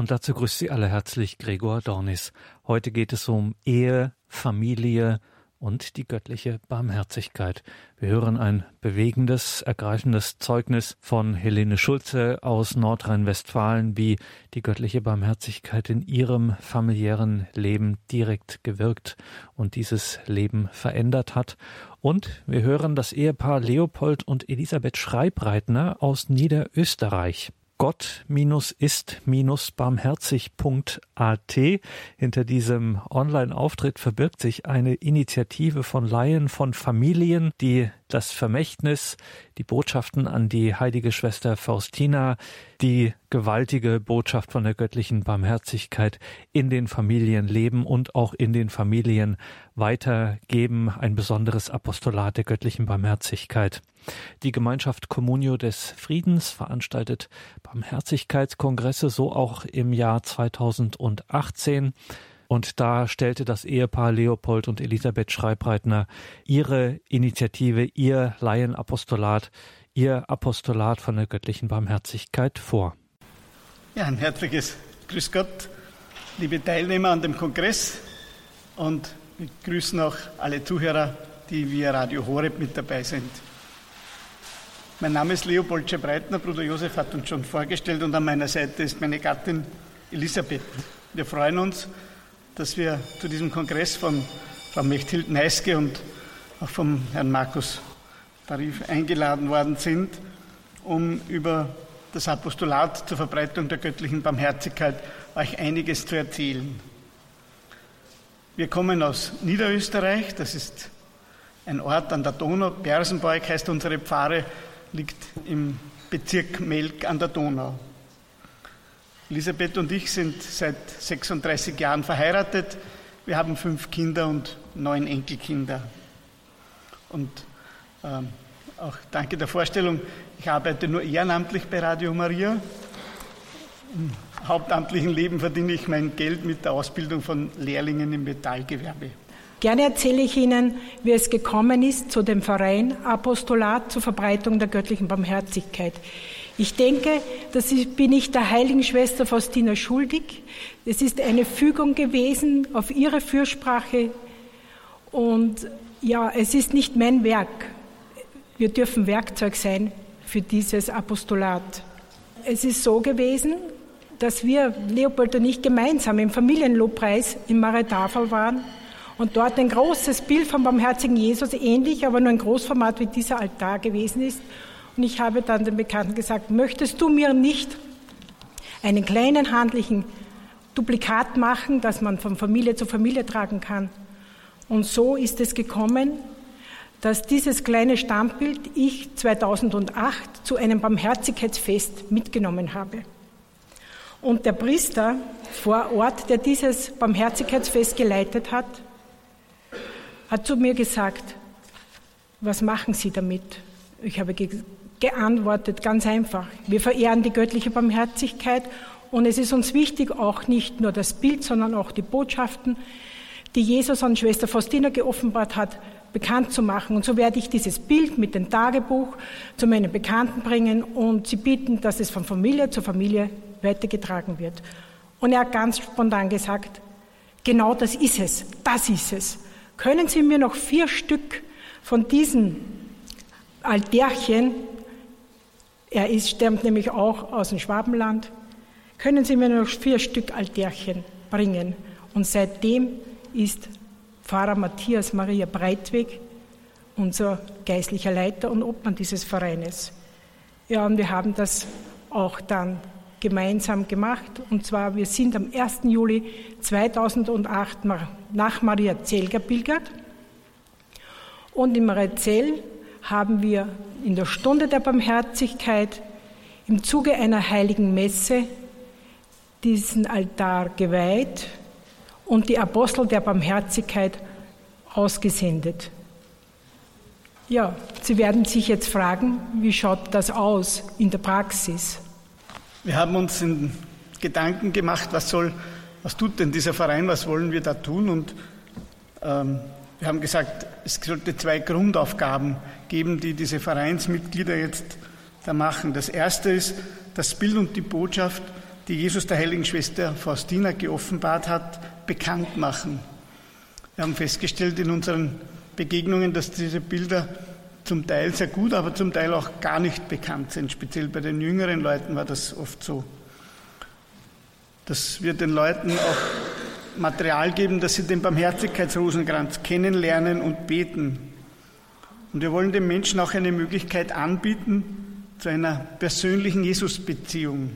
Und dazu grüßt Sie alle herzlich Gregor Dornis. Heute geht es um Ehe, Familie und die göttliche Barmherzigkeit. Wir hören ein bewegendes, ergreifendes Zeugnis von Helene Schulze aus Nordrhein-Westfalen, wie die göttliche Barmherzigkeit in ihrem familiären Leben direkt gewirkt und dieses Leben verändert hat. Und wir hören das Ehepaar Leopold und Elisabeth Schreibreitner aus Niederösterreich. Gott-ist-barmherzig.at. Hinter diesem Online-Auftritt verbirgt sich eine Initiative von Laien, von Familien, die das Vermächtnis, die Botschaften an die heilige Schwester Faustina, die gewaltige Botschaft von der göttlichen Barmherzigkeit in den Familien leben und auch in den Familien weitergeben, ein besonderes Apostolat der göttlichen Barmherzigkeit. Die Gemeinschaft Communio des Friedens veranstaltet Barmherzigkeitskongresse, so auch im Jahr 2018. Und da stellte das Ehepaar Leopold und Elisabeth Schreibreitner ihre Initiative, ihr Laienapostolat, ihr Apostolat von der göttlichen Barmherzigkeit vor. Ja, ein herzliches Grüß Gott, liebe Teilnehmer an dem Kongress und wir grüßen auch alle Zuhörer, die via Radio Horeb mit dabei sind. Mein Name ist Leopold Schreibreitner, Bruder Josef hat uns schon vorgestellt und an meiner Seite ist meine Gattin Elisabeth. Wir freuen uns, dass wir zu diesem Kongress von Frau Mechthild Neiske und auch vom Herrn Markus Tarif eingeladen worden sind, um über das Apostolat zur Verbreitung der göttlichen Barmherzigkeit euch einiges zu erzählen. Wir kommen aus Niederösterreich, das ist ein Ort an der Donau. Bersenbeug heißt unsere Pfarre, liegt im Bezirk Melk an der Donau. Elisabeth und ich sind seit 36 Jahren verheiratet. Wir haben fünf Kinder und neun Enkelkinder. Und ähm, auch danke der Vorstellung, ich arbeite nur ehrenamtlich bei Radio Maria. Im hauptamtlichen Leben verdiene ich mein Geld mit der Ausbildung von Lehrlingen im Metallgewerbe. Gerne erzähle ich Ihnen, wie es gekommen ist zu dem Verein Apostolat zur Verbreitung der göttlichen Barmherzigkeit. Ich denke, das bin ich der heiligen Schwester Faustina schuldig. Es ist eine Fügung gewesen auf ihre Fürsprache. Und ja, es ist nicht mein Werk. Wir dürfen Werkzeug sein für dieses Apostolat. Es ist so gewesen, dass wir, Leopold und ich, gemeinsam im Familienlobpreis in Maretafel waren und dort ein großes Bild vom barmherzigen Jesus, ähnlich, aber nur ein Großformat wie dieser Altar gewesen ist. Und ich habe dann den Bekannten gesagt, möchtest du mir nicht einen kleinen handlichen Duplikat machen, das man von Familie zu Familie tragen kann? Und so ist es gekommen, dass dieses kleine Stammbild ich 2008 zu einem Barmherzigkeitsfest mitgenommen habe. Und der Priester vor Ort, der dieses Barmherzigkeitsfest geleitet hat, hat zu mir gesagt, was machen Sie damit? Ich habe geantwortet, ganz einfach. Wir verehren die göttliche Barmherzigkeit und es ist uns wichtig, auch nicht nur das Bild, sondern auch die Botschaften, die Jesus an Schwester Faustina geoffenbart hat, bekannt zu machen. Und so werde ich dieses Bild mit dem Tagebuch zu meinen Bekannten bringen und sie bitten, dass es von Familie zu Familie weitergetragen wird. Und er hat ganz spontan gesagt, genau das ist es, das ist es. Können Sie mir noch vier Stück von diesen Altärchen er ist, stammt nämlich auch aus dem Schwabenland. Können Sie mir noch vier Stück Altärchen bringen? Und seitdem ist Pfarrer Matthias Maria Breitweg unser geistlicher Leiter und Obmann dieses Vereines. Ja, und wir haben das auch dann gemeinsam gemacht. Und zwar, wir sind am 1. Juli 2008 nach Mariazell gepilgert. Und in Mariazell haben wir in der Stunde der Barmherzigkeit im Zuge einer heiligen Messe diesen Altar geweiht und die Apostel der Barmherzigkeit ausgesendet. Ja, Sie werden sich jetzt fragen, wie schaut das aus in der Praxis? Wir haben uns in Gedanken gemacht, was soll, was tut denn dieser Verein, was wollen wir da tun? Und ähm, wir haben gesagt, es sollte zwei Grundaufgaben geben, die diese Vereinsmitglieder jetzt da machen. Das erste ist, das Bild und die Botschaft die Jesus der heiligen Schwester Faustina geoffenbart hat, bekannt machen. Wir haben festgestellt in unseren Begegnungen, dass diese Bilder zum Teil sehr gut, aber zum Teil auch gar nicht bekannt sind. Speziell bei den jüngeren Leuten war das oft so. Dass wir den Leuten auch Material geben, dass sie den Barmherzigkeitsrosenkranz kennenlernen und beten. Und wir wollen den Menschen auch eine Möglichkeit anbieten zu einer persönlichen Jesusbeziehung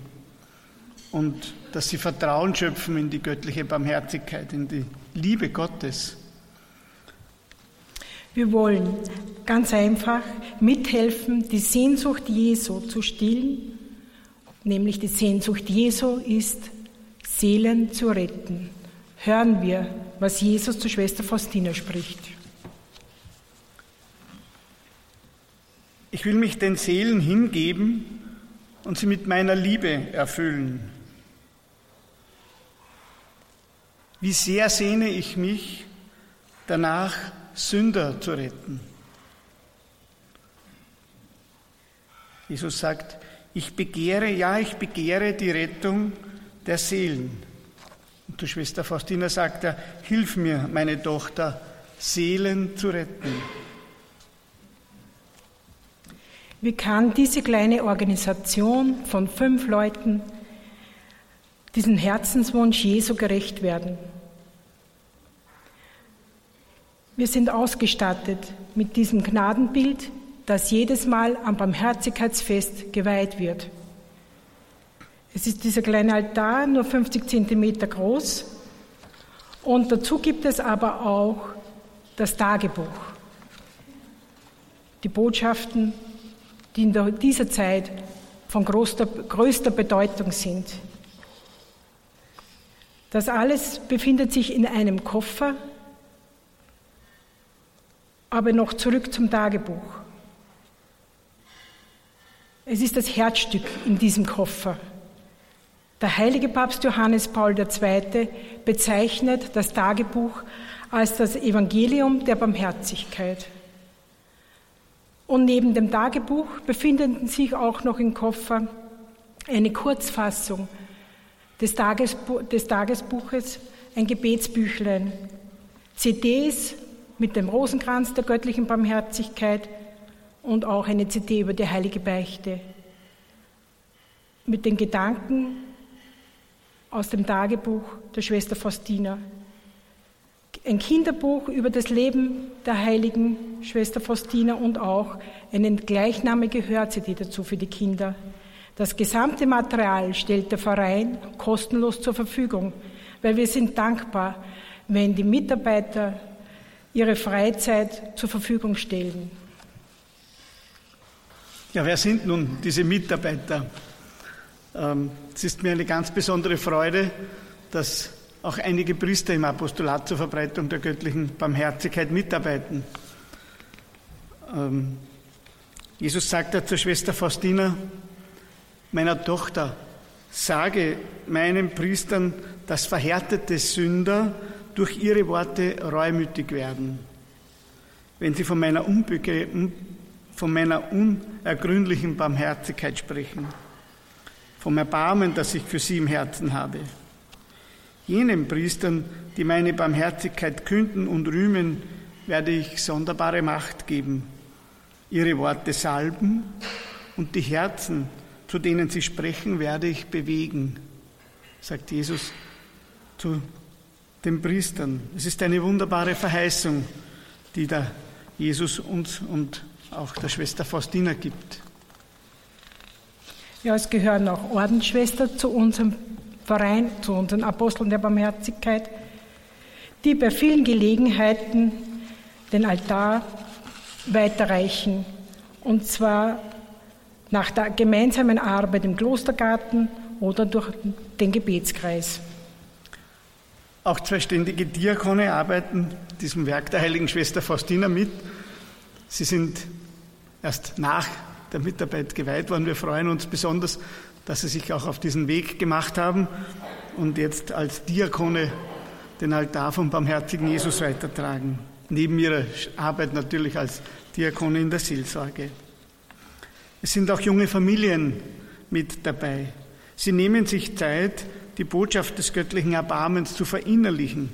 und dass sie Vertrauen schöpfen in die göttliche Barmherzigkeit, in die Liebe Gottes. Wir wollen ganz einfach mithelfen, die Sehnsucht Jesu zu stillen, nämlich die Sehnsucht Jesu ist, Seelen zu retten. Hören wir, was Jesus zu Schwester Faustina spricht. Ich will mich den Seelen hingeben und sie mit meiner Liebe erfüllen. Wie sehr sehne ich mich danach, Sünder zu retten. Jesus sagt, ich begehre, ja, ich begehre die Rettung der Seelen. Und die Schwester Faustina sagt er, hilf mir, meine Tochter, Seelen zu retten. Wie kann diese kleine Organisation von fünf Leuten diesem Herzenswunsch Jesu gerecht werden? Wir sind ausgestattet mit diesem Gnadenbild, das jedes Mal am Barmherzigkeitsfest geweiht wird. Es ist dieser kleine Altar, nur 50 Zentimeter groß. Und dazu gibt es aber auch das Tagebuch. Die Botschaften, die in dieser Zeit von größter, größter Bedeutung sind. Das alles befindet sich in einem Koffer, aber noch zurück zum Tagebuch. Es ist das Herzstück in diesem Koffer. Der heilige Papst Johannes Paul II. bezeichnet das Tagebuch als das Evangelium der Barmherzigkeit. Und neben dem Tagebuch befinden sich auch noch im Koffer eine Kurzfassung des, Tagesbu des Tagesbuches, ein Gebetsbüchlein, CDs mit dem Rosenkranz der göttlichen Barmherzigkeit und auch eine CD über die heilige Beichte. Mit den Gedanken aus dem Tagebuch der Schwester Faustina. Ein Kinderbuch über das Leben der heiligen Schwester Faustina und auch eine gleichnamige Hör-CD dazu für die Kinder. Das gesamte Material stellt der Verein kostenlos zur Verfügung, weil wir sind dankbar, wenn die Mitarbeiter ihre Freizeit zur Verfügung stellen. Ja, wer sind nun diese Mitarbeiter? Ähm, es ist mir eine ganz besondere Freude, dass auch einige Priester im Apostolat zur Verbreitung der göttlichen Barmherzigkeit mitarbeiten. Ähm, Jesus sagte zur Schwester Faustina, meiner Tochter, sage meinen Priestern, dass verhärtete Sünder durch ihre Worte reumütig werden. Wenn sie von meiner, von meiner unergründlichen Barmherzigkeit sprechen, vom Erbarmen, das ich für sie im Herzen habe. Jenen Priestern, die meine Barmherzigkeit künden und rühmen, werde ich sonderbare Macht geben, ihre Worte salben und die Herzen, zu denen sie sprechen, werde ich bewegen, sagt Jesus zu den Priestern. Es ist eine wunderbare Verheißung, die da Jesus uns und auch der Schwester Faustina gibt. Ja, es gehören auch Ordensschwestern zu unserem Verein, zu unseren Aposteln der Barmherzigkeit, die bei vielen Gelegenheiten den Altar weiterreichen. Und zwar nach der gemeinsamen Arbeit im Klostergarten oder durch den Gebetskreis. Auch zwei ständige Diakone arbeiten diesem Werk der heiligen Schwester Faustina mit. Sie sind erst nach der Mitarbeit geweiht worden. Wir freuen uns besonders, dass sie sich auch auf diesen Weg gemacht haben und jetzt als Diakone den Altar vom barmherzigen Jesus weitertragen. Neben ihrer Arbeit natürlich als Diakone in der Seelsorge. Es sind auch junge Familien mit dabei. Sie nehmen sich Zeit, die Botschaft des göttlichen Erbarmens zu verinnerlichen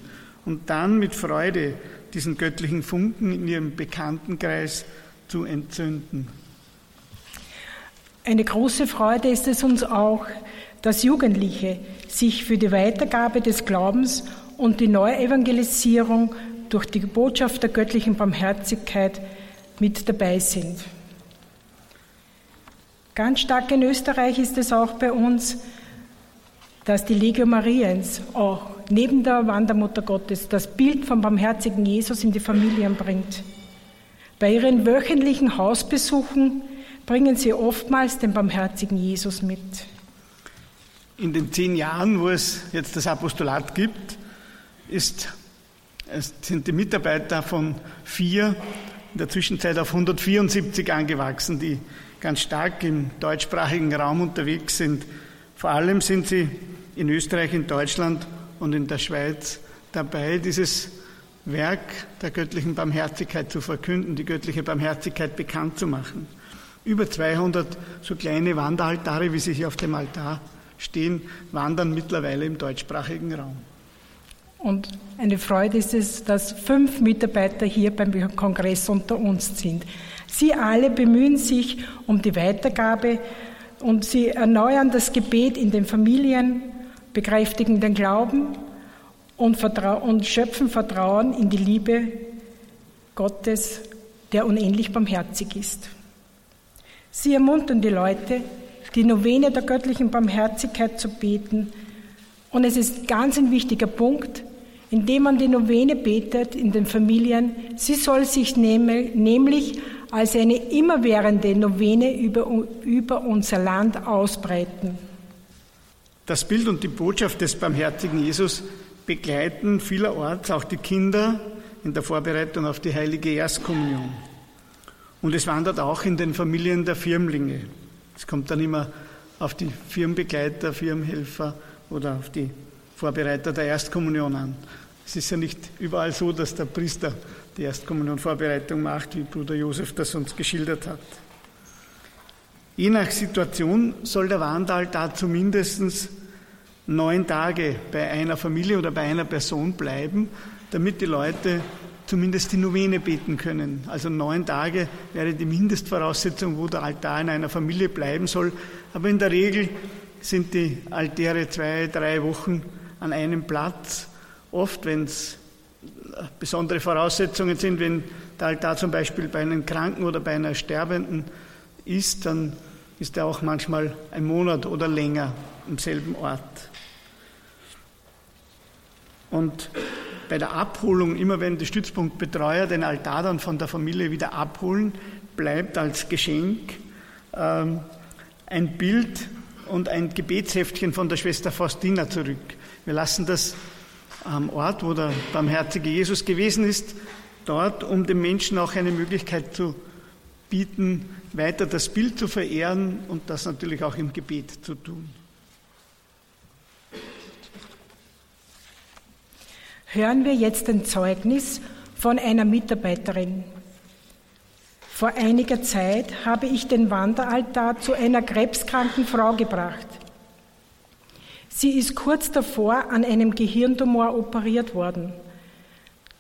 und dann mit Freude diesen göttlichen Funken in ihrem Bekanntenkreis zu entzünden. Eine große Freude ist es uns auch, dass Jugendliche sich für die Weitergabe des Glaubens und die Neuevangelisierung durch die Botschaft der göttlichen Barmherzigkeit mit dabei sind. Ganz stark in Österreich ist es auch bei uns, dass die Legio Mariens auch neben der Wandermutter Gottes das Bild vom barmherzigen Jesus in die Familien bringt. Bei ihren wöchentlichen Hausbesuchen bringen sie oftmals den barmherzigen Jesus mit. In den zehn Jahren, wo es jetzt das Apostolat gibt, ist, sind die Mitarbeiter von vier in der Zwischenzeit auf 174 angewachsen, die ganz stark im deutschsprachigen Raum unterwegs sind. Vor allem sind sie in Österreich, in Deutschland und in der Schweiz dabei, dieses Werk der göttlichen Barmherzigkeit zu verkünden, die göttliche Barmherzigkeit bekannt zu machen. Über 200 so kleine Wanderaltare, wie sie hier auf dem Altar stehen, wandern mittlerweile im deutschsprachigen Raum. Und eine Freude ist es, dass fünf Mitarbeiter hier beim Kongress unter uns sind. Sie alle bemühen sich um die Weitergabe und sie erneuern das Gebet in den Familien, bekräftigen den Glauben und, und schöpfen Vertrauen in die Liebe Gottes, der unendlich barmherzig ist. Sie ermuntern die Leute, die Novene der göttlichen Barmherzigkeit zu beten. Und es ist ganz ein wichtiger Punkt, indem man die Novene betet in den Familien. Sie soll sich nämlich als eine immerwährende Novene über, über unser Land ausbreiten. Das Bild und die Botschaft des barmherzigen Jesus begleiten vielerorts auch die Kinder in der Vorbereitung auf die heilige Erstkommunion. Und es wandert auch in den Familien der Firmlinge. Es kommt dann immer auf die Firmenbegleiter, Firmenhelfer oder auf die Vorbereiter der Erstkommunion an. Es ist ja nicht überall so, dass der Priester die Erstkommunionvorbereitung macht, wie Bruder Josef das uns geschildert hat. Je nach Situation soll der Wandaltar zumindest neun Tage bei einer Familie oder bei einer Person bleiben, damit die Leute zumindest die Novene beten können. Also neun Tage wäre die Mindestvoraussetzung, wo der Altar in einer Familie bleiben soll. Aber in der Regel sind die Altäre zwei, drei Wochen an einem Platz Oft, wenn es besondere Voraussetzungen sind, wenn der Altar zum Beispiel bei einem Kranken oder bei einer Sterbenden ist, dann ist er auch manchmal ein Monat oder länger im selben Ort. Und bei der Abholung, immer wenn die Stützpunktbetreuer den Altar dann von der Familie wieder abholen, bleibt als Geschenk ähm, ein Bild und ein Gebetsheftchen von der Schwester Faustina zurück. Wir lassen das am Ort, wo der barmherzige Jesus gewesen ist, dort, um den Menschen auch eine Möglichkeit zu bieten, weiter das Bild zu verehren und das natürlich auch im Gebet zu tun. Hören wir jetzt ein Zeugnis von einer Mitarbeiterin. Vor einiger Zeit habe ich den Wanderaltar zu einer krebskranken Frau gebracht. Sie ist kurz davor an einem Gehirntumor operiert worden.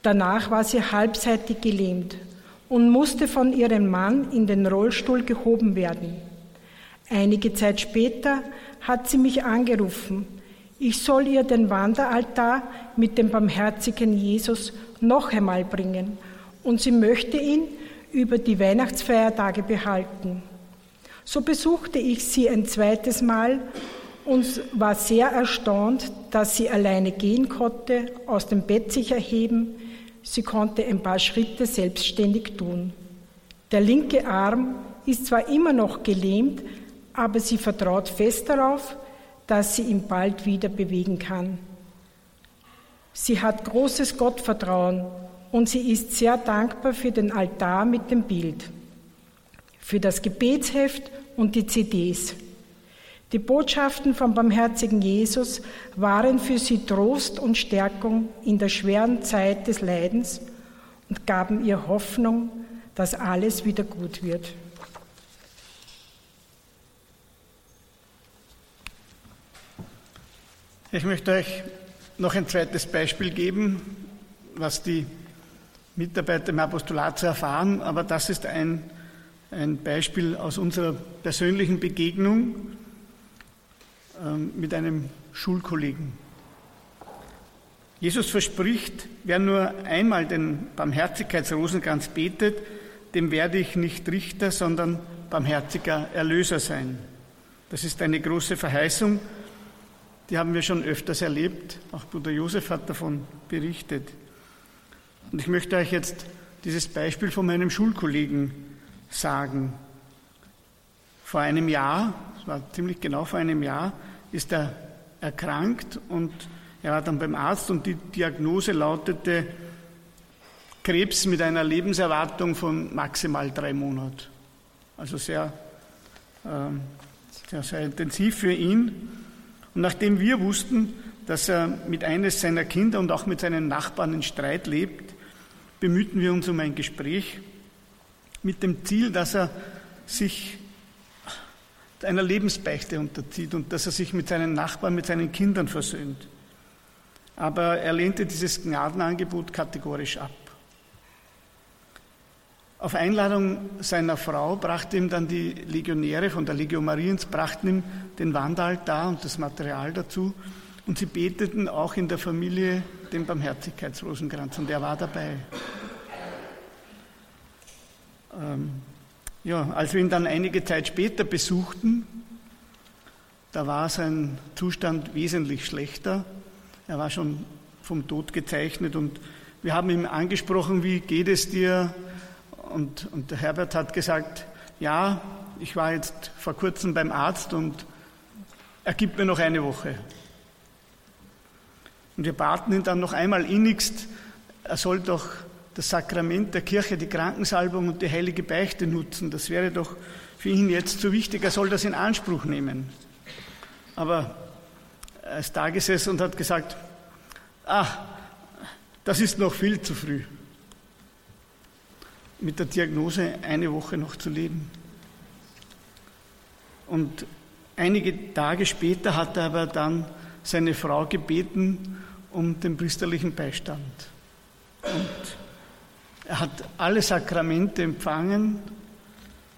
Danach war sie halbseitig gelähmt und musste von ihrem Mann in den Rollstuhl gehoben werden. Einige Zeit später hat sie mich angerufen. Ich soll ihr den Wanderaltar mit dem barmherzigen Jesus noch einmal bringen und sie möchte ihn über die Weihnachtsfeiertage behalten. So besuchte ich sie ein zweites Mal und war sehr erstaunt, dass sie alleine gehen konnte, aus dem Bett sich erheben. Sie konnte ein paar Schritte selbstständig tun. Der linke Arm ist zwar immer noch gelähmt, aber sie vertraut fest darauf, dass sie ihn bald wieder bewegen kann. Sie hat großes Gottvertrauen und sie ist sehr dankbar für den Altar mit dem Bild, für das Gebetsheft und die CDs. Die Botschaften vom barmherzigen Jesus waren für sie Trost und Stärkung in der schweren Zeit des Leidens und gaben ihr Hoffnung, dass alles wieder gut wird. Ich möchte euch noch ein zweites Beispiel geben, was die Mitarbeiter im Apostolat zu erfahren, aber das ist ein, ein Beispiel aus unserer persönlichen Begegnung ähm, mit einem Schulkollegen. Jesus verspricht, wer nur einmal den Barmherzigkeitsrosenkranz betet, dem werde ich nicht Richter, sondern barmherziger Erlöser sein. Das ist eine große Verheißung, die haben wir schon öfters erlebt. Auch Bruder Josef hat davon berichtet. Und ich möchte euch jetzt dieses Beispiel von meinem Schulkollegen sagen. Vor einem Jahr, es war ziemlich genau vor einem Jahr, ist er erkrankt und er war dann beim Arzt und die Diagnose lautete Krebs mit einer Lebenserwartung von maximal drei Monaten. Also sehr, ähm, sehr, sehr intensiv für ihn. Und nachdem wir wussten, dass er mit eines seiner Kinder und auch mit seinen Nachbarn in Streit lebt, bemühten wir uns um ein Gespräch mit dem Ziel, dass er sich einer Lebensbeichte unterzieht und dass er sich mit seinen Nachbarn, mit seinen Kindern versöhnt. Aber er lehnte dieses Gnadenangebot kategorisch ab. Auf Einladung seiner Frau brachte ihm dann die Legionäre von der Legion Mariens, brachten ihm den Wandaltar und das Material dazu und sie beteten auch in der Familie den Barmherzigkeitsrosenkranz und er war dabei. Ähm, ja, als wir ihn dann einige Zeit später besuchten, da war sein Zustand wesentlich schlechter. Er war schon vom Tod gezeichnet und wir haben ihn angesprochen, wie geht es dir? Und, und der Herbert hat gesagt, ja, ich war jetzt vor kurzem beim Arzt und er gibt mir noch eine Woche. Und wir baten ihn dann noch einmal innigst, er soll doch das Sakrament der Kirche, die Krankensalbung und die heilige Beichte nutzen. Das wäre doch für ihn jetzt so wichtig, er soll das in Anspruch nehmen. Aber er ist da gesessen und hat gesagt, ach, das ist noch viel zu früh mit der Diagnose eine Woche noch zu leben. Und einige Tage später hat er aber dann seine Frau gebeten um den priesterlichen Beistand. Und er hat alle Sakramente empfangen,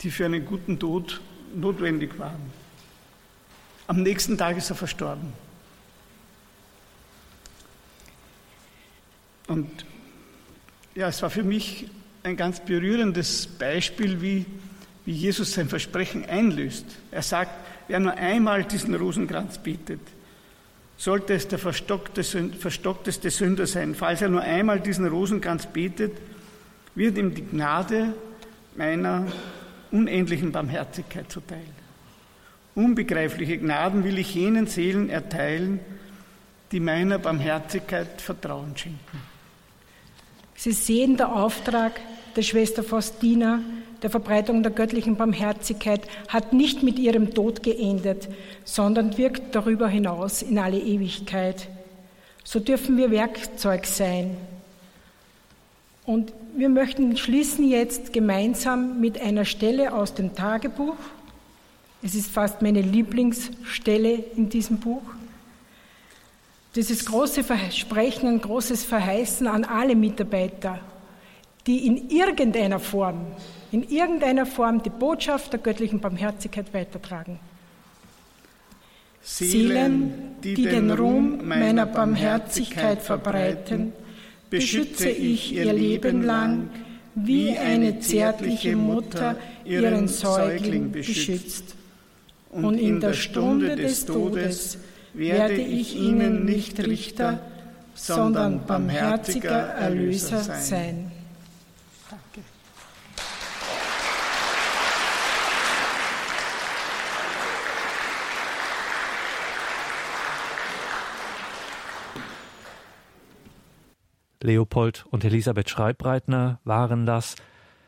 die für einen guten Tod notwendig waren. Am nächsten Tag ist er verstorben. Und ja, es war für mich ein ganz berührendes Beispiel, wie, wie Jesus sein Versprechen einlöst. Er sagt, wer nur einmal diesen Rosenkranz bietet, sollte es der verstockteste Sünder sein. Falls er nur einmal diesen Rosenkranz betet, wird ihm die Gnade meiner unendlichen Barmherzigkeit zuteil. Unbegreifliche Gnaden will ich jenen Seelen erteilen, die meiner Barmherzigkeit Vertrauen schenken. Sie sehen, der Auftrag der Schwester Faustina der Verbreitung der göttlichen Barmherzigkeit hat nicht mit ihrem Tod geendet, sondern wirkt darüber hinaus in alle Ewigkeit. So dürfen wir Werkzeug sein. Und wir möchten schließen jetzt gemeinsam mit einer Stelle aus dem Tagebuch. Es ist fast meine Lieblingsstelle in diesem Buch. Dieses große Versprechen, ein großes Verheißen an alle Mitarbeiter, die in irgendeiner Form, in irgendeiner Form die Botschaft der göttlichen Barmherzigkeit weitertragen. Seelen, die, die den Ruhm meiner Barmherzigkeit verbreiten, beschütze ich ihr Leben lang, wie eine zärtliche Mutter ihren Säugling beschützt. Und in der Stunde des Todes werde ich ihnen nicht Richter, sondern barmherziger Erlöser sein. Danke. Leopold und Elisabeth Schreibbreitner waren das.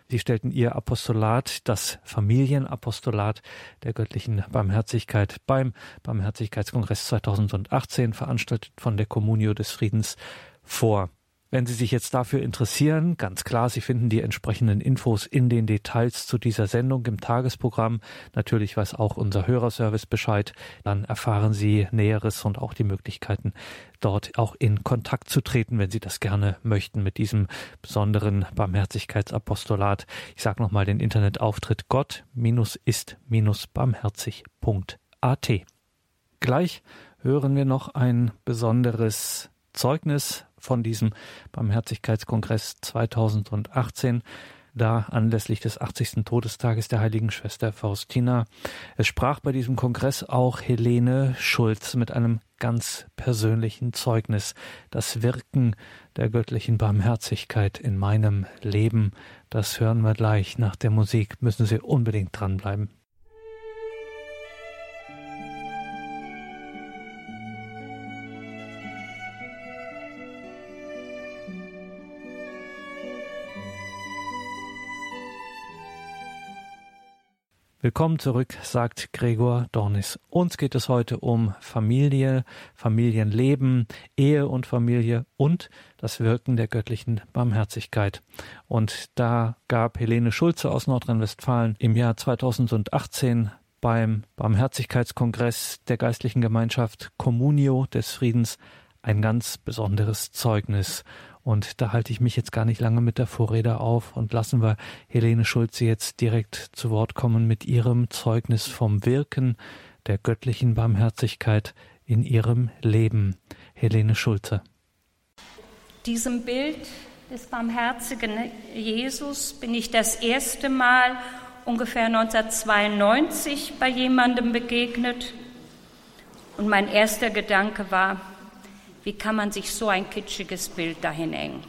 Sie stellten ihr Apostolat, das Familienapostolat der göttlichen Barmherzigkeit beim Barmherzigkeitskongress 2018, veranstaltet von der Communio des Friedens, vor. Wenn Sie sich jetzt dafür interessieren, ganz klar, Sie finden die entsprechenden Infos in den Details zu dieser Sendung im Tagesprogramm. Natürlich weiß auch unser Hörerservice Bescheid. Dann erfahren Sie Näheres und auch die Möglichkeiten, dort auch in Kontakt zu treten, wenn Sie das gerne möchten mit diesem besonderen Barmherzigkeitsapostolat. Ich sage nochmal den Internetauftritt gott-ist-barmherzig.at. Gleich hören wir noch ein besonderes Zeugnis von diesem Barmherzigkeitskongress 2018, da anlässlich des 80. Todestages der heiligen Schwester Faustina. Es sprach bei diesem Kongress auch Helene Schulz mit einem ganz persönlichen Zeugnis, das Wirken der göttlichen Barmherzigkeit in meinem Leben. Das hören wir gleich nach der Musik, müssen Sie unbedingt dranbleiben. Willkommen zurück, sagt Gregor Dornis. Uns geht es heute um Familie, Familienleben, Ehe und Familie und das Wirken der göttlichen Barmherzigkeit. Und da gab Helene Schulze aus Nordrhein-Westfalen im Jahr 2018 beim Barmherzigkeitskongress der geistlichen Gemeinschaft Communio des Friedens ein ganz besonderes Zeugnis. Und da halte ich mich jetzt gar nicht lange mit der Vorrede auf und lassen wir Helene Schulze jetzt direkt zu Wort kommen mit ihrem Zeugnis vom Wirken der göttlichen Barmherzigkeit in ihrem Leben. Helene Schulze. Diesem Bild des barmherzigen Jesus bin ich das erste Mal ungefähr 1992 bei jemandem begegnet. Und mein erster Gedanke war, wie kann man sich so ein kitschiges Bild dahin hängen?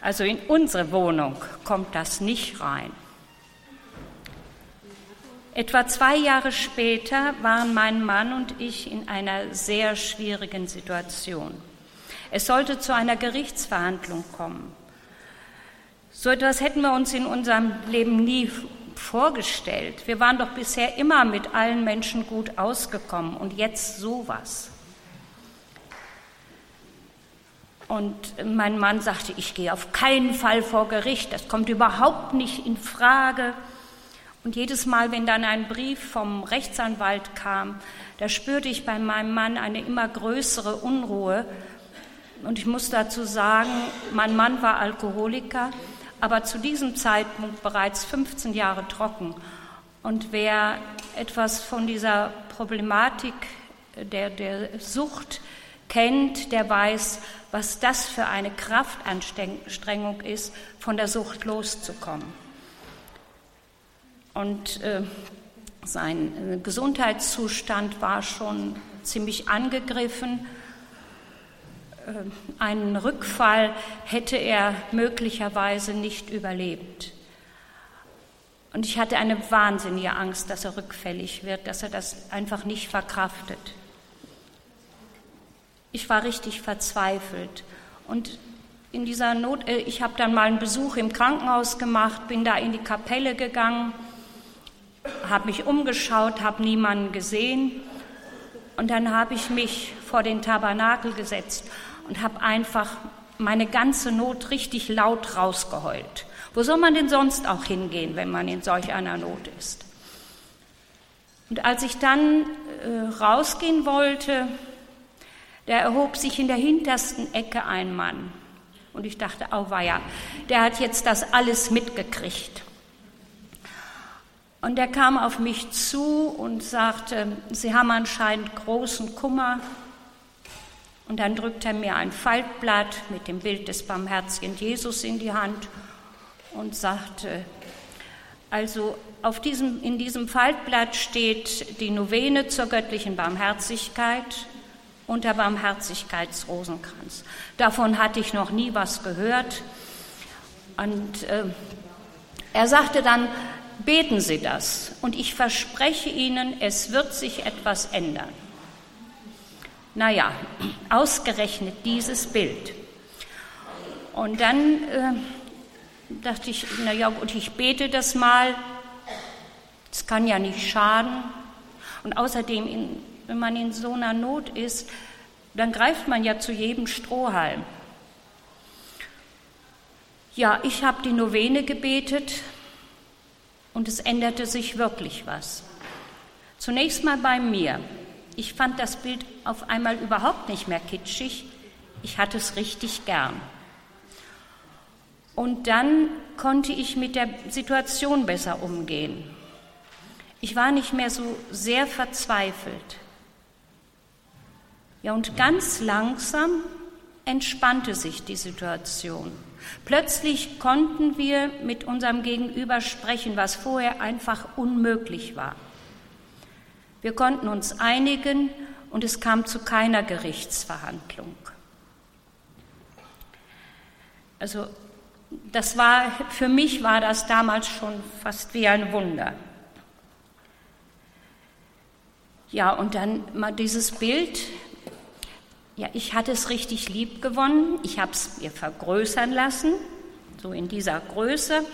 Also in unsere Wohnung kommt das nicht rein. Etwa zwei Jahre später waren mein Mann und ich in einer sehr schwierigen Situation. Es sollte zu einer Gerichtsverhandlung kommen. So etwas hätten wir uns in unserem Leben nie vorgestellt. Wir waren doch bisher immer mit allen Menschen gut ausgekommen und jetzt sowas. Und mein Mann sagte, ich gehe auf keinen Fall vor Gericht, das kommt überhaupt nicht in Frage. Und jedes Mal, wenn dann ein Brief vom Rechtsanwalt kam, da spürte ich bei meinem Mann eine immer größere Unruhe. Und ich muss dazu sagen, mein Mann war Alkoholiker aber zu diesem Zeitpunkt bereits 15 Jahre trocken. Und wer etwas von dieser Problematik der, der Sucht kennt, der weiß, was das für eine Kraftanstrengung ist, von der Sucht loszukommen. Und äh, sein Gesundheitszustand war schon ziemlich angegriffen einen Rückfall hätte er möglicherweise nicht überlebt. Und ich hatte eine wahnsinnige Angst, dass er rückfällig wird, dass er das einfach nicht verkraftet. Ich war richtig verzweifelt. Und in dieser Not, äh, ich habe dann mal einen Besuch im Krankenhaus gemacht, bin da in die Kapelle gegangen, habe mich umgeschaut, habe niemanden gesehen. Und dann habe ich mich vor den Tabernakel gesetzt und habe einfach meine ganze Not richtig laut rausgeheult. Wo soll man denn sonst auch hingehen, wenn man in solch einer Not ist? Und als ich dann äh, rausgehen wollte, da erhob sich in der hintersten Ecke ein Mann. Und ich dachte, auweia, der hat jetzt das alles mitgekriegt. Und er kam auf mich zu und sagte, Sie haben anscheinend großen Kummer und dann drückt er mir ein Faltblatt mit dem Bild des barmherzigen Jesus in die Hand und sagte, also diesem, in diesem Faltblatt steht die Novene zur göttlichen Barmherzigkeit und der Barmherzigkeitsrosenkranz. Davon hatte ich noch nie was gehört. Und äh, er sagte dann, beten Sie das und ich verspreche Ihnen, es wird sich etwas ändern. Naja, ausgerechnet dieses Bild. Und dann äh, dachte ich, naja gut, ich bete das mal. Es kann ja nicht schaden. Und außerdem, in, wenn man in so einer Not ist, dann greift man ja zu jedem Strohhalm. Ja, ich habe die Novene gebetet und es änderte sich wirklich was. Zunächst mal bei mir. Ich fand das Bild auf einmal überhaupt nicht mehr kitschig. Ich hatte es richtig gern. Und dann konnte ich mit der Situation besser umgehen. Ich war nicht mehr so sehr verzweifelt. Ja, und ganz langsam entspannte sich die Situation. Plötzlich konnten wir mit unserem Gegenüber sprechen, was vorher einfach unmöglich war. Wir konnten uns einigen und es kam zu keiner Gerichtsverhandlung. Also das war für mich war das damals schon fast wie ein Wunder. Ja, und dann mal dieses Bild ja, ich hatte es richtig lieb gewonnen. Ich habe es mir vergrößern lassen, so in dieser Größe.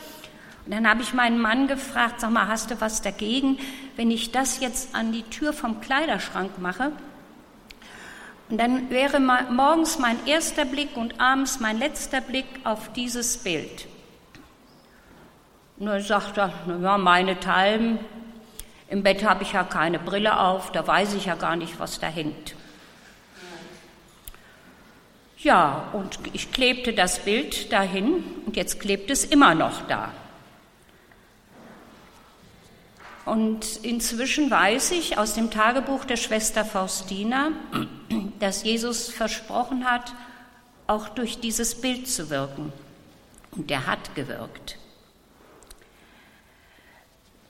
Und dann habe ich meinen Mann gefragt, sag mal, hast du was dagegen, wenn ich das jetzt an die Tür vom Kleiderschrank mache? Und dann wäre morgens mein erster Blick und abends mein letzter Blick auf dieses Bild. Dann sagt er, ja, meine Talben, im Bett habe ich ja keine Brille auf, da weiß ich ja gar nicht, was da hängt. Ja, und ich klebte das Bild dahin und jetzt klebt es immer noch da. Und inzwischen weiß ich aus dem Tagebuch der Schwester Faustina, dass Jesus versprochen hat, auch durch dieses Bild zu wirken. Und der hat gewirkt.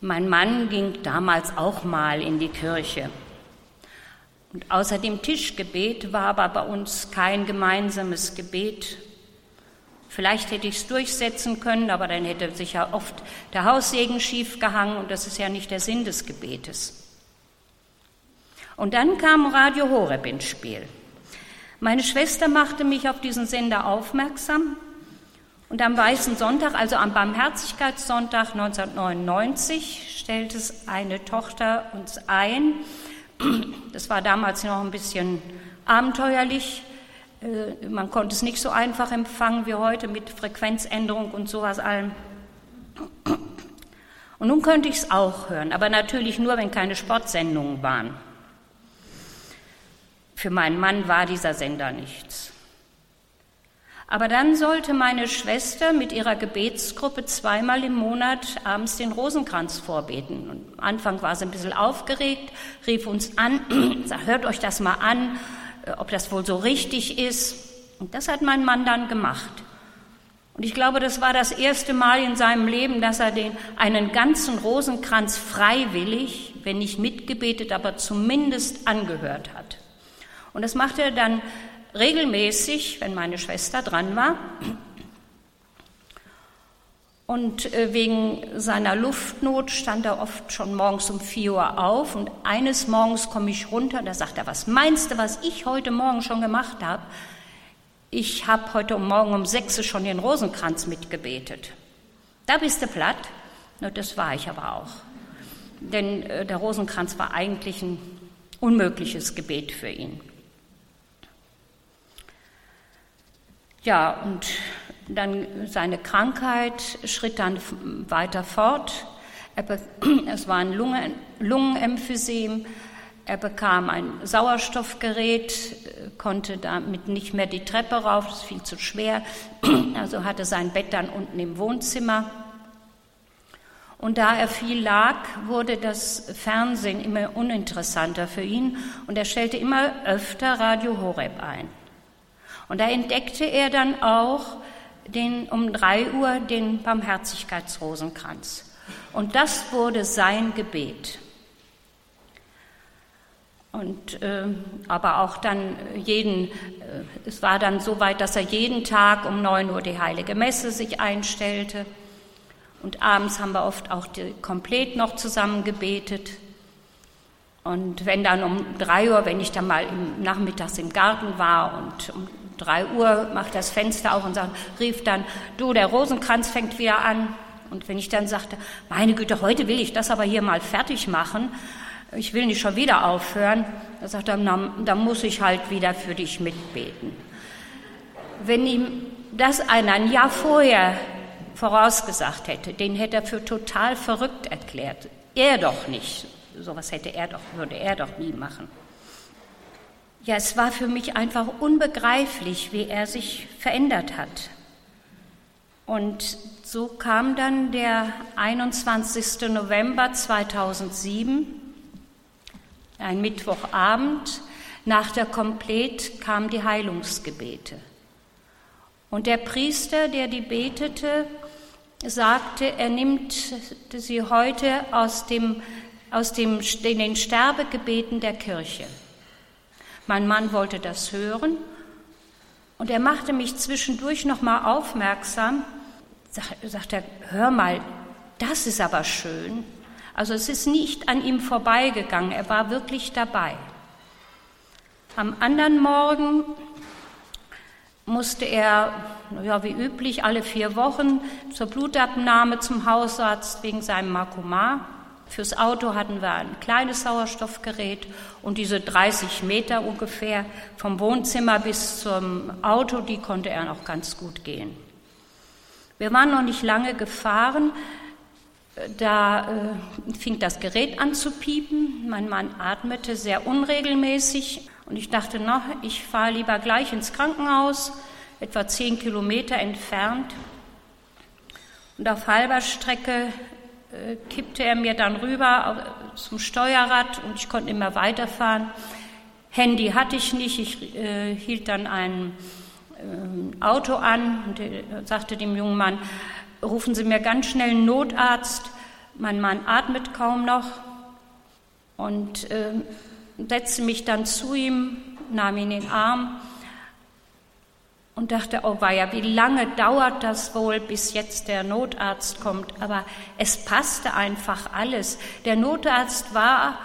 Mein Mann ging damals auch mal in die Kirche. Und außer dem Tischgebet war aber bei uns kein gemeinsames Gebet. Vielleicht hätte ich es durchsetzen können, aber dann hätte sich ja oft der Haussegen schief gehangen und das ist ja nicht der Sinn des Gebetes. Und dann kam Radio Horeb ins Spiel. Meine Schwester machte mich auf diesen Sender aufmerksam und am Weißen Sonntag, also am Barmherzigkeitssonntag 1999, stellte es eine Tochter uns ein, das war damals noch ein bisschen abenteuerlich. Äh, man konnte es nicht so einfach empfangen wie heute mit Frequenzänderung und sowas allem. Und nun könnte ich es auch hören, aber natürlich nur, wenn keine Sportsendungen waren. Für meinen Mann war dieser Sender nichts. Aber dann sollte meine Schwester mit ihrer Gebetsgruppe zweimal im Monat abends den Rosenkranz vorbeten. Und am Anfang war sie ein bisschen aufgeregt, rief uns an, sagt, hört euch das mal an, ob das wohl so richtig ist. Und das hat mein Mann dann gemacht. Und ich glaube, das war das erste Mal in seinem Leben, dass er den, einen ganzen Rosenkranz freiwillig, wenn nicht mitgebetet, aber zumindest angehört hat. Und das machte er dann regelmäßig, wenn meine Schwester dran war. Und äh, wegen seiner Luftnot stand er oft schon morgens um 4 Uhr auf. Und eines Morgens komme ich runter, da sagt er, was meinst du, was ich heute Morgen schon gemacht habe? Ich habe heute Morgen um 6 Uhr schon den Rosenkranz mitgebetet. Da bist du platt? Na, das war ich aber auch. Denn äh, der Rosenkranz war eigentlich ein unmögliches Gebet für ihn. Ja, und dann seine Krankheit schritt dann weiter fort. Es war ein Lungen, Lungenemphysem. Er bekam ein Sauerstoffgerät, konnte damit nicht mehr die Treppe rauf, das ist viel zu schwer. Also hatte sein Bett dann unten im Wohnzimmer. Und da er viel lag, wurde das Fernsehen immer uninteressanter für ihn und er stellte immer öfter Radio Horeb ein. Und da entdeckte er dann auch den, um drei Uhr den Barmherzigkeitsrosenkranz. Und das wurde sein Gebet. Und äh, aber auch dann jeden, äh, es war dann so weit, dass er jeden Tag um neun Uhr die heilige Messe sich einstellte. Und abends haben wir oft auch die, komplett noch zusammen gebetet. Und wenn dann um drei Uhr, wenn ich dann mal im, nachmittags im Garten war und um drei Uhr macht das Fenster auf und sagt, rief dann, du, der Rosenkranz fängt wieder an. Und wenn ich dann sagte, meine Güte, heute will ich das aber hier mal fertig machen, ich will nicht schon wieder aufhören. Da sagt er, dann muss ich halt wieder für dich mitbeten. Wenn ihm das einer ein Jahr vorher vorausgesagt hätte, den hätte er für total verrückt erklärt. Er doch nicht. Sowas hätte er doch, würde er doch nie machen. Ja, es war für mich einfach unbegreiflich, wie er sich verändert hat. Und so kam dann der 21. November 2007, ein Mittwochabend, nach der Komplet kamen die Heilungsgebete. Und der Priester, der die betete, sagte, er nimmt sie heute aus, dem, aus dem, den Sterbegebeten der Kirche. Mein Mann wollte das hören und er machte mich zwischendurch nochmal aufmerksam, sagt er, hör mal, das ist aber schön. Also es ist nicht an ihm vorbeigegangen, er war wirklich dabei. Am anderen Morgen musste er, ja, wie üblich, alle vier Wochen zur Blutabnahme zum Hausarzt wegen seinem Makoma. Fürs Auto hatten wir ein kleines Sauerstoffgerät und diese 30 Meter ungefähr vom Wohnzimmer bis zum Auto, die konnte er noch ganz gut gehen. Wir waren noch nicht lange gefahren, da äh, fing das Gerät an zu piepen. Mein Mann atmete sehr unregelmäßig und ich dachte, na, ich fahre lieber gleich ins Krankenhaus, etwa zehn Kilometer entfernt. Und auf halber Strecke kippte er mir dann rüber zum Steuerrad und ich konnte immer weiterfahren. Handy hatte ich nicht, ich äh, hielt dann ein äh, Auto an und äh, sagte dem jungen Mann, rufen Sie mir ganz schnell einen Notarzt. Mein Mann atmet kaum noch und äh, setzte mich dann zu ihm, nahm ihn in den Arm und dachte, oh weia, wie lange dauert das wohl, bis jetzt der Notarzt kommt? Aber es passte einfach alles. Der Notarzt war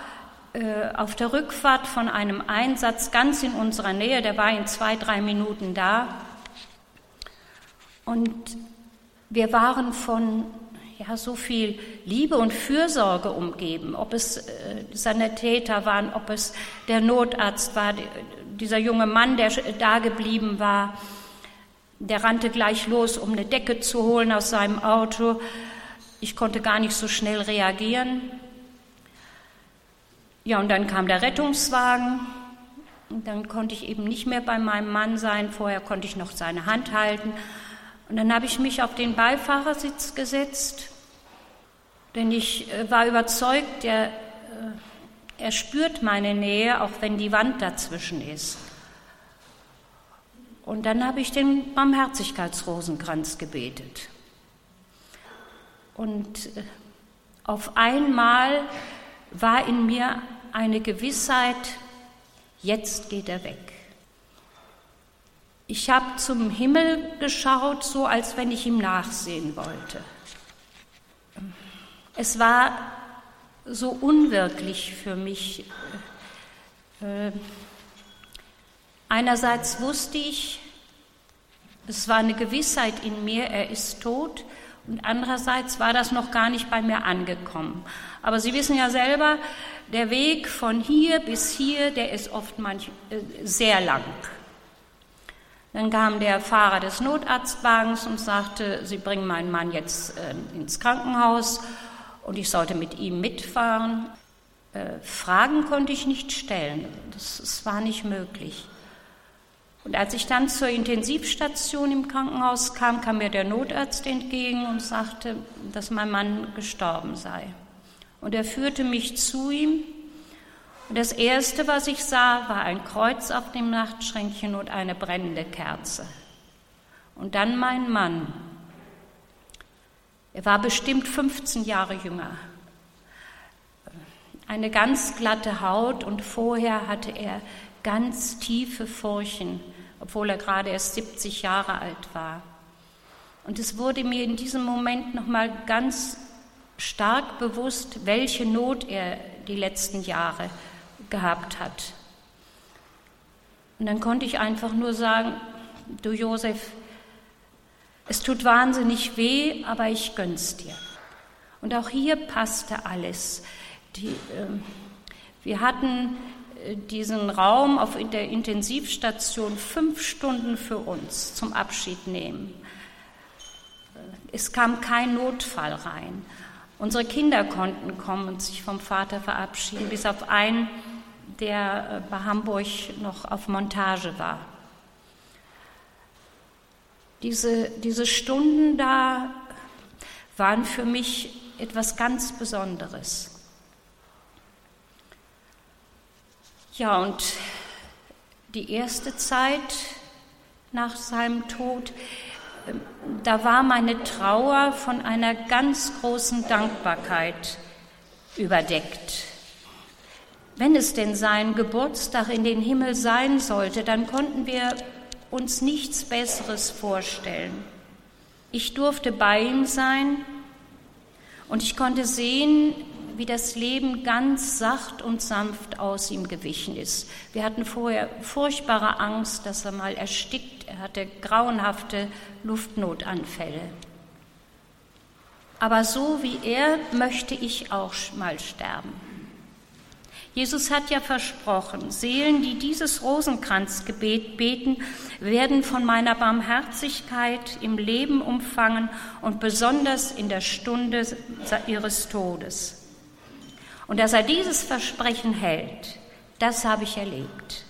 äh, auf der Rückfahrt von einem Einsatz ganz in unserer Nähe, der war in zwei, drei Minuten da. Und wir waren von ja, so viel Liebe und Fürsorge umgeben, ob es äh, Sanitäter waren, ob es der Notarzt war, dieser junge Mann, der da geblieben war, der rannte gleich los, um eine Decke zu holen aus seinem Auto. Ich konnte gar nicht so schnell reagieren. Ja, und dann kam der Rettungswagen. Und dann konnte ich eben nicht mehr bei meinem Mann sein. Vorher konnte ich noch seine Hand halten. Und dann habe ich mich auf den Beifahrersitz gesetzt, denn ich äh, war überzeugt, er, äh, er spürt meine Nähe, auch wenn die Wand dazwischen ist. Und dann habe ich den Barmherzigkeitsrosenkranz gebetet. Und äh, auf einmal war in mir eine Gewissheit, jetzt geht er weg. Ich habe zum Himmel geschaut, so als wenn ich ihm nachsehen wollte. Es war so unwirklich für mich. Äh, einerseits wusste ich, es war eine Gewissheit in mir, er ist tot, und andererseits war das noch gar nicht bei mir angekommen. Aber Sie wissen ja selber, der Weg von hier bis hier, der ist oft manch, äh, sehr lang. Dann kam der Fahrer des Notarztwagens und sagte, Sie bringen meinen Mann jetzt äh, ins Krankenhaus und ich sollte mit ihm mitfahren. Äh, Fragen konnte ich nicht stellen, das, das war nicht möglich. Und als ich dann zur Intensivstation im Krankenhaus kam, kam mir der Notarzt entgegen und sagte, dass mein Mann gestorben sei. Und er führte mich zu ihm und das Erste, was ich sah, war ein Kreuz auf dem Nachtschränkchen und eine brennende Kerze. Und dann mein Mann. Er war bestimmt 15 Jahre jünger. Eine ganz glatte Haut und vorher hatte er ganz tiefe Furchen, obwohl er gerade erst 70 Jahre alt war. Und es wurde mir in diesem Moment nochmal ganz stark bewusst, welche Not er die letzten Jahre gehabt hat. Und dann konnte ich einfach nur sagen, du Josef, es tut wahnsinnig weh, aber ich gönn's dir. Und auch hier passte alles. Die, äh, Wir hatten diesen Raum auf der Intensivstation fünf Stunden für uns zum Abschied nehmen. Es kam kein Notfall rein. Unsere Kinder konnten kommen und sich vom Vater verabschieden, bis auf einen, der äh, bei Hamburg noch auf Montage war. Diese, diese Stunden da waren für mich etwas ganz Besonderes. Ja, und die erste Zeit nach seinem Tod, ähm, da war meine Trauer von einer ganz großen Dankbarkeit überdeckt. Wenn es denn sein Geburtstag in den Himmel sein sollte, dann konnten wir uns nichts Besseres vorstellen. Ich durfte bei ihm sein und ich konnte sehen, wie das Leben ganz sacht und sanft aus ihm gewichen ist. Wir hatten vorher furchtbare Angst, dass er mal erstickt. Er hatte grauenhafte Luftnotanfälle. Aber so wie er möchte ich auch mal sterben. Jesus hat ja versprochen, Seelen, die dieses Rosenkranzgebet beten, werden von meiner Barmherzigkeit im Leben umfangen und besonders in der Stunde ihres Todes. Und dass er dieses Versprechen hält, das habe ich erlebt.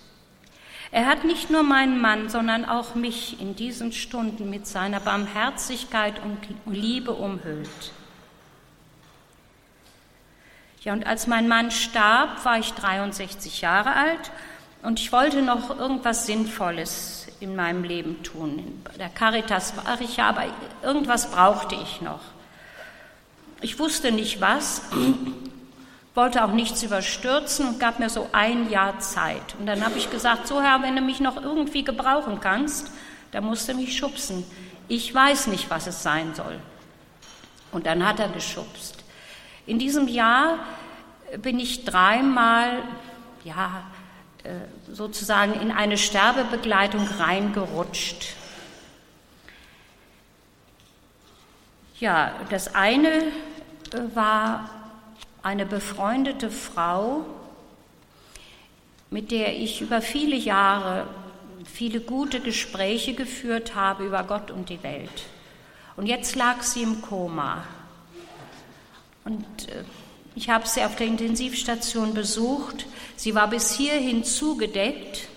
Er hat nicht nur meinen Mann, sondern auch mich in diesen Stunden mit seiner Barmherzigkeit und Liebe umhüllt. Ja, und als mein Mann starb, war ich 63 Jahre alt und ich wollte noch irgendwas Sinnvolles in meinem Leben tun. Bei der Caritas war ich ja, aber irgendwas brauchte ich noch. Ich wusste nicht was, wollte auch nichts überstürzen und gab mir so ein Jahr Zeit. Und dann habe ich gesagt, so Herr, wenn du mich noch irgendwie gebrauchen kannst, dann musst du mich schubsen. Ich weiß nicht, was es sein soll. Und dann hat er geschubst. In diesem Jahr bin ich dreimal, ja, äh, sozusagen in eine Sterbebegleitung reingerutscht. Ja, das eine äh, war eine befreundete Frau, mit der ich über viele Jahre viele gute Gespräche geführt habe über Gott und die Welt. Und jetzt lag sie im Koma. Und äh, ich habe sie auf der Intensivstation besucht. Sie war bis hierhin zugedeckt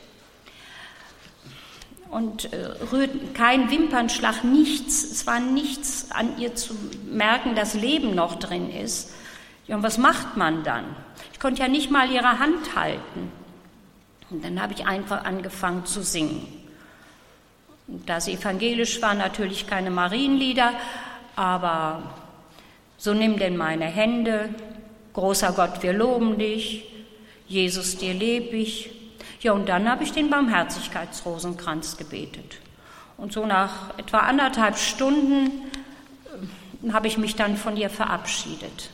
und äh, rührten kein Wimpernschlag, nichts. Es war nichts an ihr zu merken, dass Leben noch drin ist. Ja, und was macht man dann? Ich konnte ja nicht mal ihre Hand halten. Und dann habe ich einfach angefangen zu singen. Und da sie evangelisch war, natürlich keine Marienlieder, aber so nimm denn meine Hände, großer Gott, wir loben dich, Jesus, dir leb ich. Ja, und dann habe ich den Barmherzigkeitsrosenkranz gebetet. Und so nach etwa anderthalb Stunden äh, habe ich mich dann von ihr verabschiedet.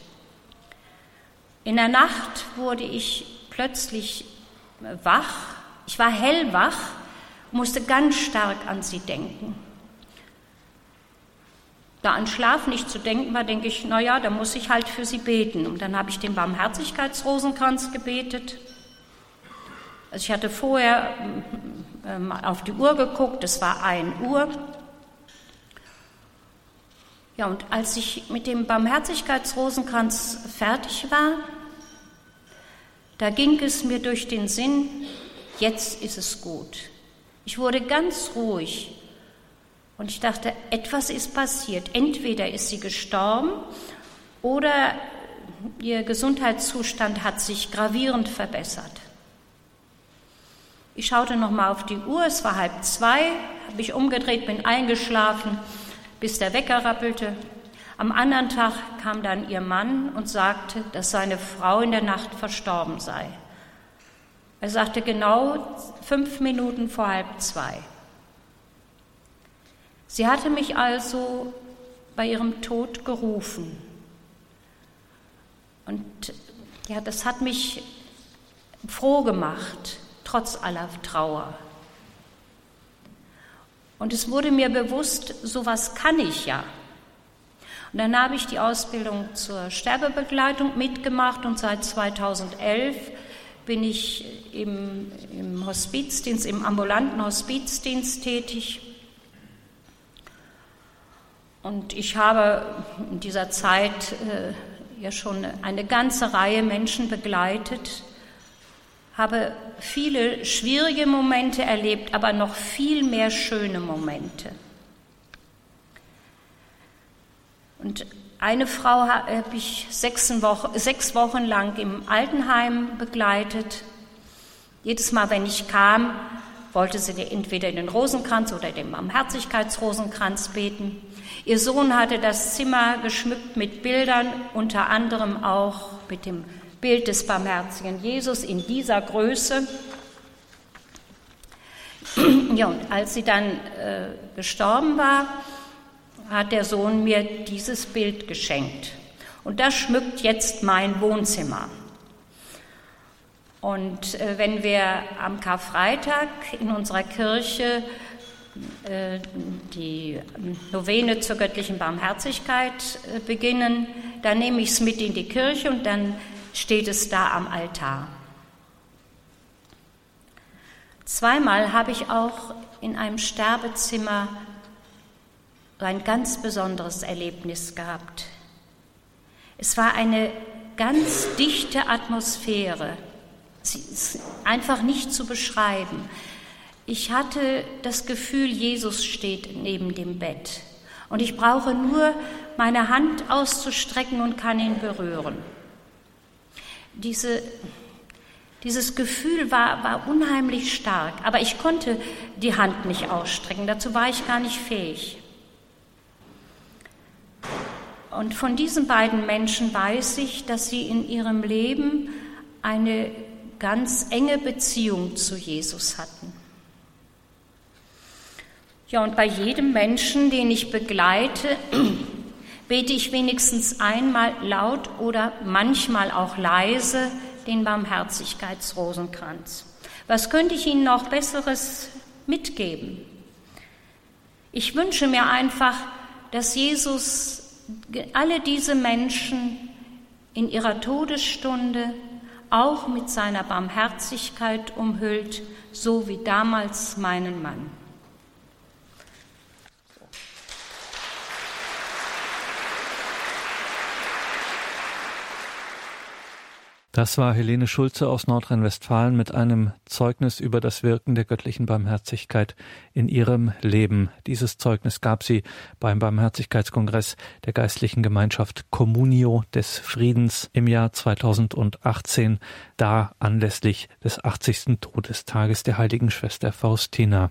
In der Nacht wurde ich plötzlich wach. Ich war hellwach, musste ganz stark an sie denken. Da an Schlaf nicht zu denken war, denke ich, naja, da muss ich halt für sie beten. Und dann habe ich den Barmherzigkeitsrosenkranz gebetet. Also ich hatte vorher ähm, auf die Uhr geguckt, es war 1 Uhr. Ja, und als ich mit dem Barmherzigkeitsrosenkranz fertig war, da ging es mir durch den Sinn, jetzt ist es gut. Ich wurde ganz ruhig und ich dachte, etwas ist passiert. Entweder ist sie gestorben oder ihr Gesundheitszustand hat sich gravierend verbessert. Ich schaute noch mal auf die Uhr, es war halb zwei, habe ich umgedreht, bin eingeschlafen, bis der Wecker rappelte. Am anderen Tag kam dann ihr Mann und sagte, dass seine Frau in der Nacht verstorben sei. Er sagte genau fünf Minuten vor halb zwei. Sie hatte mich also bei ihrem Tod gerufen. Und ja, das hat mich froh gemacht, trotz aller Trauer. Und es wurde mir bewusst, sowas kann ich ja. Und dann habe ich die Ausbildung zur Sterbebegleitung mitgemacht und seit 2011 bin ich im, im Hospizdienst, im ambulanten Hospizdienst tätig. Und ich habe in dieser Zeit äh, ja schon eine ganze Reihe Menschen begleitet, habe viele schwierige Momente erlebt, aber noch viel mehr schöne Momente. Und eine Frau habe ich sechs Wochen, sechs Wochen lang im Altenheim begleitet. Jedes Mal, wenn ich kam, wollte sie entweder in den Rosenkranz oder den Barmherzigkeitsrosenkranz beten. Ihr Sohn hatte das Zimmer geschmückt mit Bildern, unter anderem auch mit dem Bild des barmherzigen Jesus in dieser Größe. Ja, und als sie dann äh, gestorben war, hat der Sohn mir dieses Bild geschenkt. Und das schmückt jetzt mein Wohnzimmer. Und äh, wenn wir am Karfreitag in unserer Kirche äh, die Novene zur göttlichen Barmherzigkeit äh, beginnen, dann nehme ich es mit in die Kirche und dann steht es da am Altar. Zweimal habe ich auch in einem Sterbezimmer ein ganz besonderes Erlebnis gehabt. Es war eine ganz dichte Atmosphäre, sie ist einfach nicht zu beschreiben. Ich hatte das Gefühl, Jesus steht neben dem Bett und ich brauche nur meine Hand auszustrecken und kann ihn berühren. Diese, dieses Gefühl war, war unheimlich stark, aber ich konnte die Hand nicht ausstrecken, dazu war ich gar nicht fähig. Und von diesen beiden Menschen weiß ich, dass sie in ihrem Leben eine ganz enge Beziehung zu Jesus hatten. Ja, und bei jedem Menschen, den ich begleite, bete ich wenigstens einmal laut oder manchmal auch leise den Barmherzigkeitsrosenkranz. Was könnte ich Ihnen noch Besseres mitgeben? Ich wünsche mir einfach, dass Jesus alle diese Menschen in ihrer Todesstunde auch mit seiner Barmherzigkeit umhüllt, so wie damals meinen Mann. Das war Helene Schulze aus Nordrhein-Westfalen mit einem Zeugnis über das Wirken der göttlichen Barmherzigkeit in ihrem Leben. Dieses Zeugnis gab sie beim Barmherzigkeitskongress der geistlichen Gemeinschaft Communio des Friedens im Jahr 2018, da anlässlich des 80. Todestages der heiligen Schwester Faustina.